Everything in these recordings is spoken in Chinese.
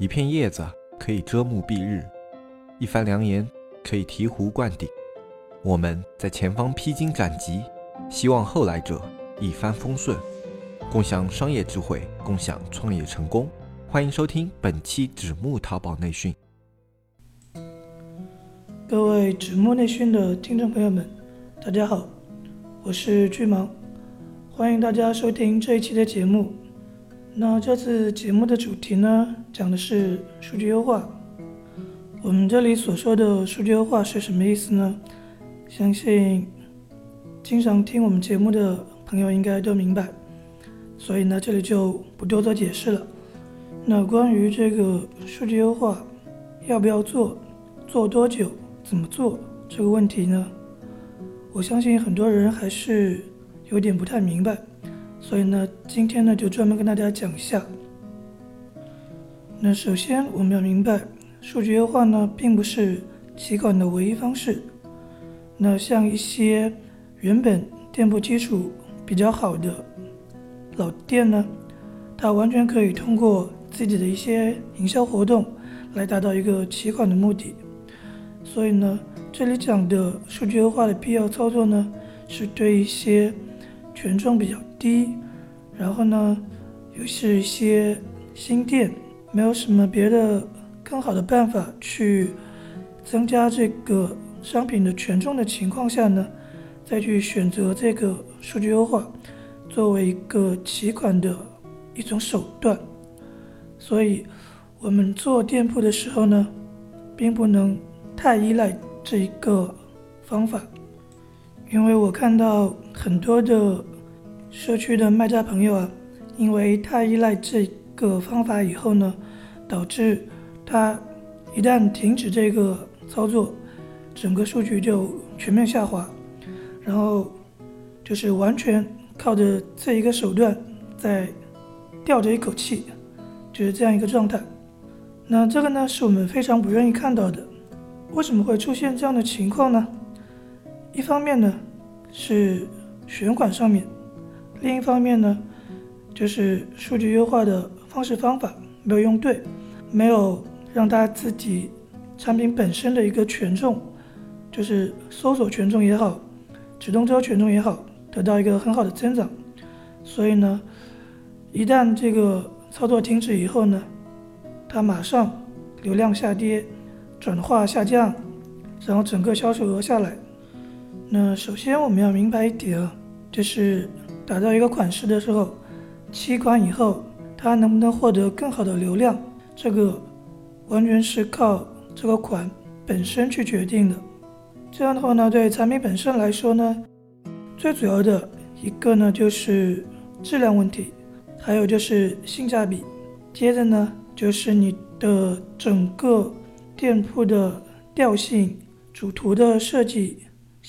一片叶子可以遮目蔽日，一番良言可以醍醐灌顶。我们在前方披荆斩棘，希望后来者一帆风顺，共享商业智慧，共享创业成功。欢迎收听本期纸木淘宝内训。各位纸木内训的听众朋友们，大家好，我是巨芒，欢迎大家收听这一期的节目。那这次节目的主题呢，讲的是数据优化。我们这里所说的数据优化是什么意思呢？相信经常听我们节目的朋友应该都明白，所以呢，这里就不多做解释了。那关于这个数据优化要不要做，做多久，怎么做这个问题呢？我相信很多人还是有点不太明白。所以呢，今天呢就专门跟大家讲一下。那首先我们要明白，数据优化呢并不是起款的唯一方式。那像一些原本店铺基础比较好的老店呢，它完全可以通过自己的一些营销活动来达到一个起款的目的。所以呢，这里讲的数据优化的必要操作呢，是对一些权重比较。低，然后呢，又是一些新店，没有什么别的更好的办法去增加这个商品的权重的情况下呢，再去选择这个数据优化作为一个起款的一种手段。所以，我们做店铺的时候呢，并不能太依赖这一个方法，因为我看到很多的。社区的卖家朋友啊，因为太依赖这个方法以后呢，导致他一旦停止这个操作，整个数据就全面下滑，然后就是完全靠着这一个手段在吊着一口气，就是这样一个状态。那这个呢，是我们非常不愿意看到的。为什么会出现这样的情况呢？一方面呢，是选款上面。另一方面呢，就是数据优化的方式方法没有用对，没有让它自己产品本身的一个权重，就是搜索权重也好，直通车权重也好，得到一个很好的增长。所以呢，一旦这个操作停止以后呢，它马上流量下跌，转化下降，然后整个销售额下来。那首先我们要明白一点啊，就是。打造一个款式的时候，起款以后，它能不能获得更好的流量，这个完全是靠这个款本身去决定的。这样的话呢，对产品本身来说呢，最主要的一个呢就是质量问题，还有就是性价比。接着呢，就是你的整个店铺的调性、主图的设计、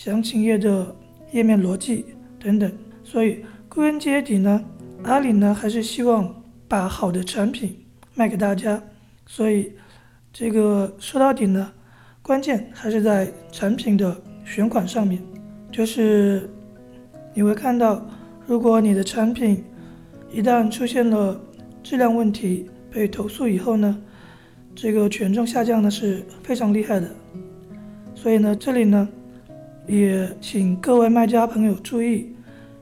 详情页的页面逻辑等等。所以归根结底呢，阿里呢还是希望把好的产品卖给大家。所以这个说到底呢，关键还是在产品的选款上面。就是你会看到，如果你的产品一旦出现了质量问题被投诉以后呢，这个权重下降呢是非常厉害的。所以呢，这里呢也请各位卖家朋友注意。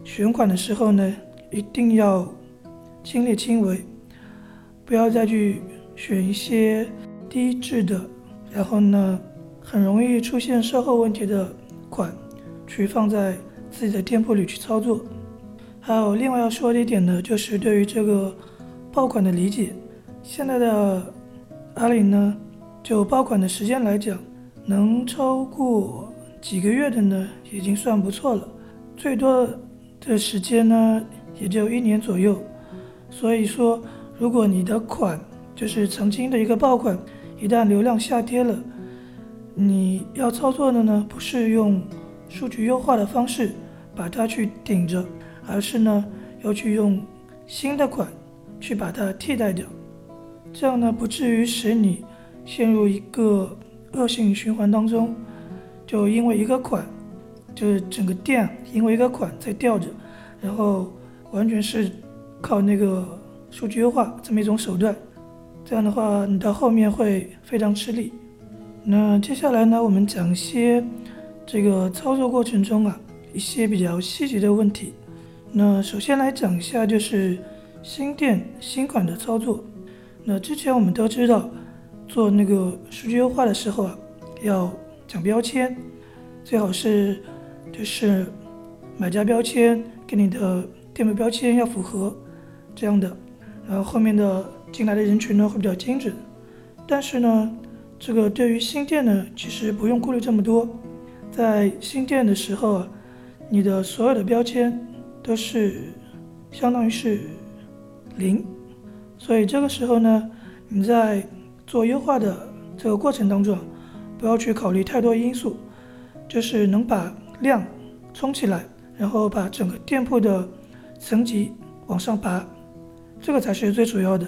选款的时候呢，一定要亲力亲为，不要再去选一些低质的，然后呢，很容易出现售后问题的款，去放在自己的店铺里去操作。还有另外要说的一点呢，就是对于这个爆款的理解，现在的阿里呢，就爆款的时间来讲，能超过几个月的呢，已经算不错了，最多。的时间呢，也就一年左右。所以说，如果你的款就是曾经的一个爆款，一旦流量下跌了，你要操作的呢，不是用数据优化的方式把它去顶着，而是呢，要去用新的款去把它替代掉。这样呢，不至于使你陷入一个恶性循环当中，就因为一个款。就是整个店因为一个款在吊着，然后完全是靠那个数据优化这么一种手段，这样的话你到后面会非常吃力。那接下来呢，我们讲一些这个操作过程中啊一些比较细节的问题。那首先来讲一下就是新店新款的操作。那之前我们都知道，做那个数据优化的时候啊，要讲标签，最好是就是买家标签跟你的店铺标签要符合这样的，然后后面的进来的人群呢会比较精准。但是呢，这个对于新店呢，其实不用顾虑这么多，在新店的时候啊，你的所有的标签都是相当于是零。所以这个时候呢，你在做优化的这个过程当中，不要去考虑太多因素，就是能把量冲起来，然后把整个店铺的层级往上拔，这个才是最主要的。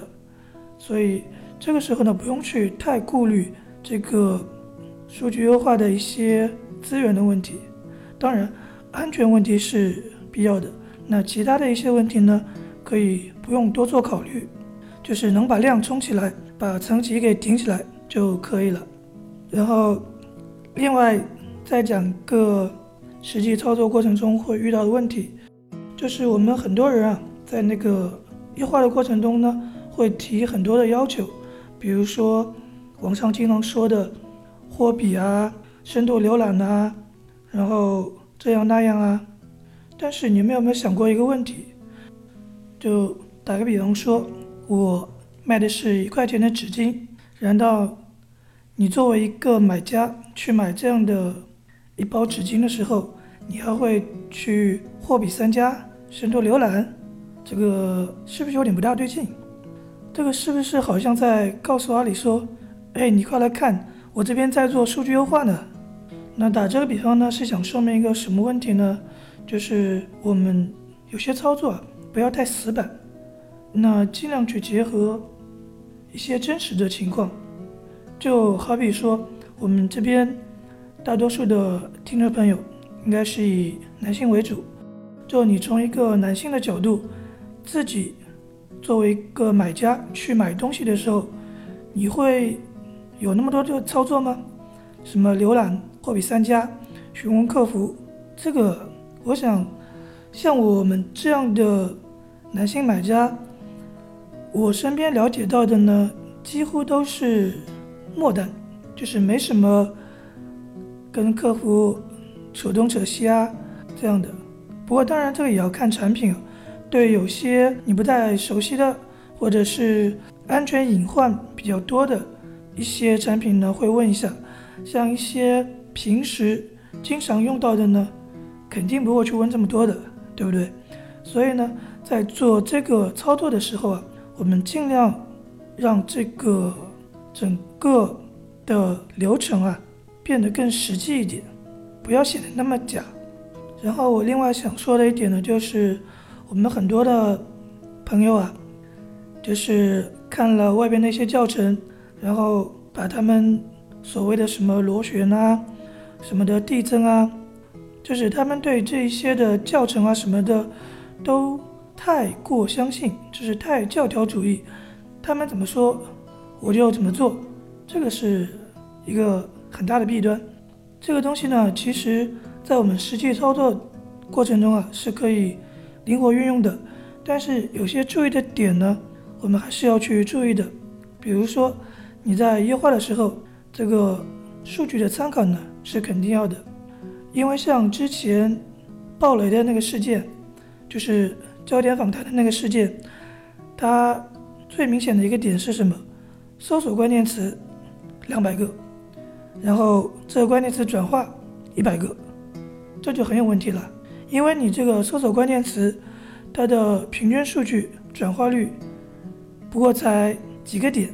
所以这个时候呢，不用去太顾虑这个数据优化的一些资源的问题，当然安全问题是必要的。那其他的一些问题呢，可以不用多做考虑。就是能把量冲起来，把层级给顶起来就可以了。然后，另外再讲个实际操作过程中会遇到的问题，就是我们很多人啊，在那个优化的过程中呢，会提很多的要求，比如说网上经常说的货比啊、深度浏览啊，然后这样那样啊。但是你们有没有想过一个问题？就打个比方说。我卖的是一块钱的纸巾，难道你作为一个买家去买这样的一包纸巾的时候，你还会去货比三家、深度浏览？这个是不是有点不大对劲？这个是不是好像在告诉阿里说：“哎，你快来看，我这边在做数据优化呢？”那打这个比方呢，是想说明一个什么问题呢？就是我们有些操作不要太死板。那尽量去结合一些真实的情况，就好比说，我们这边大多数的听众朋友应该是以男性为主，就你从一个男性的角度，自己作为一个买家去买东西的时候，你会有那么多的操作吗？什么浏览、货比三家、询问客服，这个我想，像我们这样的男性买家。我身边了解到的呢，几乎都是末单，就是没什么跟客服扯东扯西啊这样的。不过当然这个也要看产品，对有些你不太熟悉的，或者是安全隐患比较多的一些产品呢，会问一下。像一些平时经常用到的呢，肯定不会去问这么多的，对不对？所以呢，在做这个操作的时候啊。我们尽量让这个整个的流程啊变得更实际一点，不要显得那么假。然后我另外想说的一点呢，就是我们很多的朋友啊，就是看了外边那些教程，然后把他们所谓的什么螺旋啊、什么的递增啊，就是他们对这一些的教程啊什么的都。太过相信，就是太教条主义，他们怎么说我就怎么做，这个是一个很大的弊端。这个东西呢，其实在我们实际操作过程中啊是可以灵活运用的，但是有些注意的点呢，我们还是要去注意的。比如说你在优化的时候，这个数据的参考呢是肯定要的，因为像之前暴雷的那个事件，就是。焦点访谈的那个事件，它最明显的一个点是什么？搜索关键词两百个，然后这个关键词转化一百个，这就很有问题了。因为你这个搜索关键词，它的平均数据转化率不过才几个点，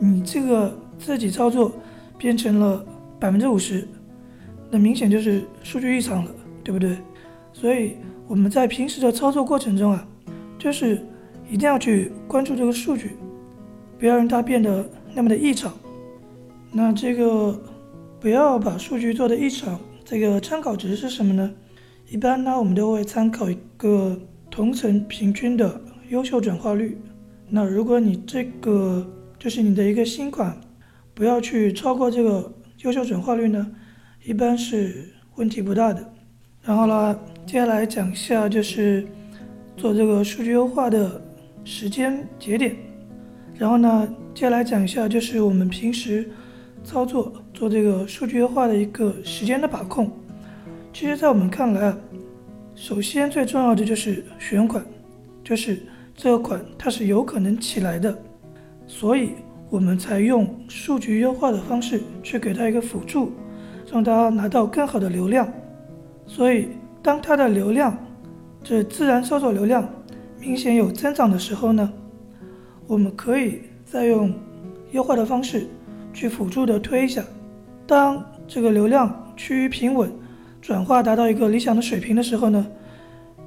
你这个自己操作变成了百分之五十，那明显就是数据异常了，对不对？所以。我们在平时的操作过程中啊，就是一定要去关注这个数据，不要让它变得那么的异常。那这个不要把数据做的异常，这个参考值是什么呢？一般呢，我们都会参考一个同层平均的优秀转化率。那如果你这个就是你的一个新款，不要去超过这个优秀转化率呢，一般是问题不大的。然后呢，接下来讲一下就是做这个数据优化的时间节点。然后呢，接下来讲一下就是我们平时操作做这个数据优化的一个时间的把控。其实，在我们看来啊，首先最重要的就是选款，就是这个款它是有可能起来的，所以我们才用数据优化的方式去给它一个辅助，让它拿到更好的流量。所以，当它的流量，这自然搜索流量明显有增长的时候呢，我们可以再用优化的方式去辅助的推一下。当这个流量趋于平稳，转化达到一个理想的水平的时候呢，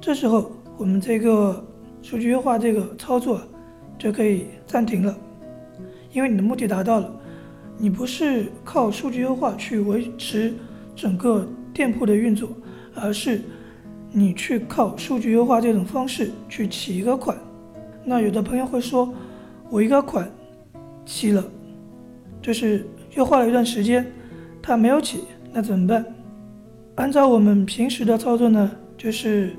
这时候我们这个数据优化这个操作就可以暂停了，因为你的目的达到了。你不是靠数据优化去维持整个店铺的运作，而是你去靠数据优化这种方式去起一个款。那有的朋友会说，我一个款起了，就是优化了一段时间，它没有起，那怎么办？按照我们平时的操作呢，就是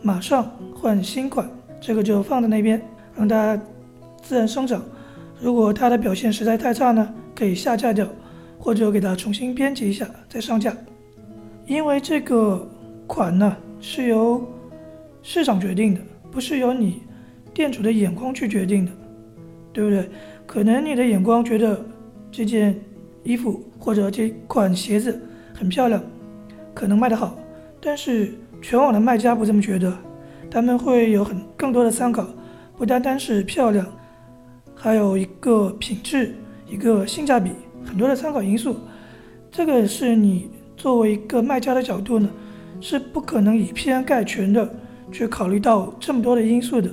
马上换新款，这个就放在那边，让它自然生长。如果它的表现实在太差呢，可以下架掉，或者给它重新编辑一下再上架。因为这个款呢是由市场决定的，不是由你店主的眼光去决定的，对不对？可能你的眼光觉得这件衣服或者这款鞋子很漂亮。可能卖得好，但是全网的卖家不这么觉得，他们会有很更多的参考，不单单是漂亮，还有一个品质，一个性价比，很多的参考因素。这个是你作为一个卖家的角度呢，是不可能以偏概全的去考虑到这么多的因素的。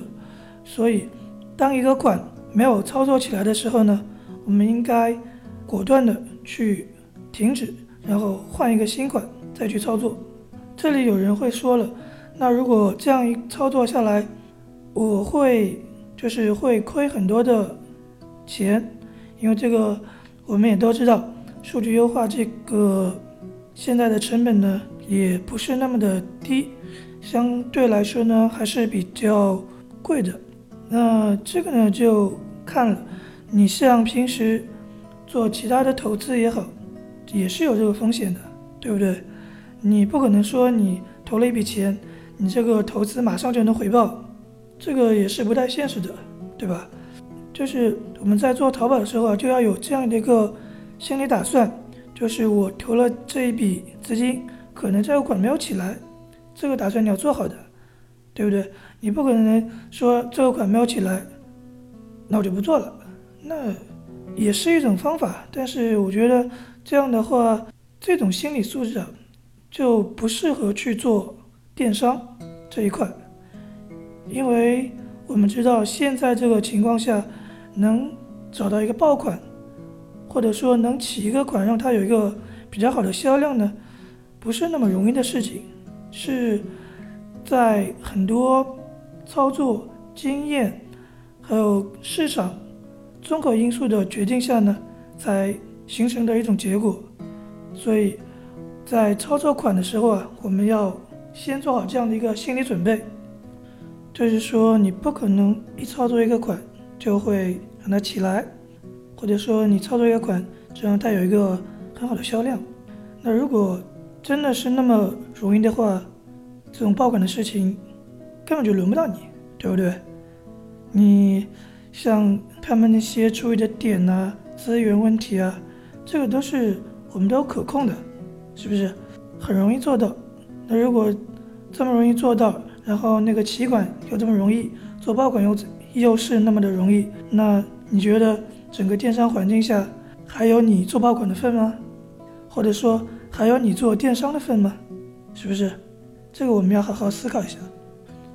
所以，当一个款没有操作起来的时候呢，我们应该果断的去停止，然后换一个新款。再去操作，这里有人会说了，那如果这样一操作下来，我会就是会亏很多的钱，因为这个我们也都知道，数据优化这个现在的成本呢也不是那么的低，相对来说呢还是比较贵的。那这个呢就看了，你像平时做其他的投资也好，也是有这个风险的，对不对？你不可能说你投了一笔钱，你这个投资马上就能回报，这个也是不太现实的，对吧？就是我们在做淘宝的时候啊，就要有这样的一个心理打算，就是我投了这一笔资金，可能这个款没有起来，这个打算你要做好的，对不对？你不可能说这个款没有起来，那我就不做了，那也是一种方法，但是我觉得这样的话，这种心理素质啊。就不适合去做电商这一块，因为我们知道现在这个情况下，能找到一个爆款，或者说能起一个款让它有一个比较好的销量呢，不是那么容易的事情，是在很多操作经验还有市场综合因素的决定下呢，才形成的一种结果，所以。在操作款的时候啊，我们要先做好这样的一个心理准备，就是说你不可能一操作一个款就会让它起来，或者说你操作一个款就让它有一个很好的销量。那如果真的是那么容易的话，这种爆款的事情根本就轮不到你，对不对？你像他们那些注意的点呐、资源问题啊，这个都是我们都可控的。是不是很容易做到？那如果这么容易做到，然后那个起管又这么容易，做爆款又又是那么的容易，那你觉得整个电商环境下还有你做爆款的份吗？或者说还有你做电商的份吗？是不是？这个我们要好好思考一下。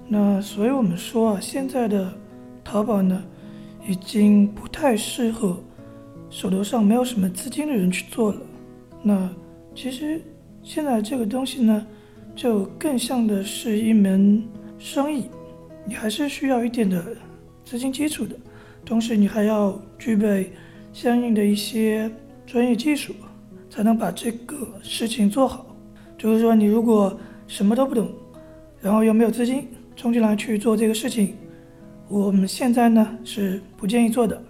那所以我们说啊，现在的淘宝呢，已经不太适合手头上没有什么资金的人去做了。那。其实现在这个东西呢，就更像的是一门生意，你还是需要一点的资金基础的。同时你还要具备相应的一些专业技术，才能把这个事情做好。就是说，你如果什么都不懂，然后又没有资金冲进来去做这个事情，我们现在呢是不建议做的。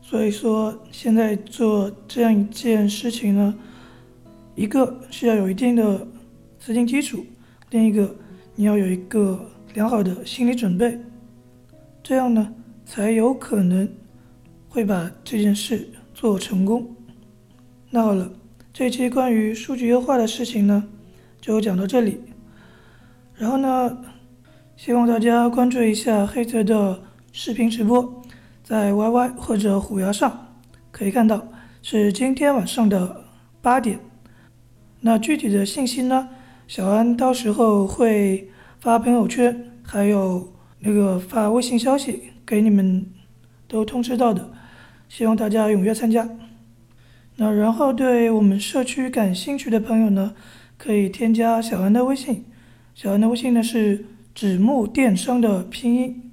所以说，现在做这样一件事情呢，一个是要有一定的资金基础，另一个你要有一个良好的心理准备，这样呢才有可能会把这件事做成功。那好了，这期关于数据优化的事情呢，就讲到这里。然后呢，希望大家关注一下黑泽的视频直播，在 YY 或者虎牙上可以看到，是今天晚上的八点。那具体的信息呢，小安到时候会发朋友圈，还有那个发微信消息给你们都通知到的，希望大家踊跃参加。那然后对我们社区感兴趣的朋友呢，可以添加小安的微信。小安的微信呢是纸木电商的拼音，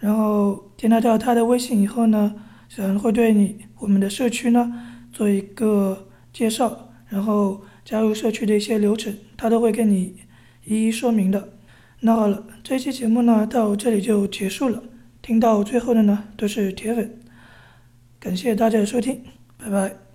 然后添加到他的微信以后呢，小安会对你我们的社区呢做一个介绍，然后加入社区的一些流程，他都会跟你一一说明的。那好了，这期节目呢到这里就结束了，听到最后的呢都是铁粉，感谢大家的收听，拜拜。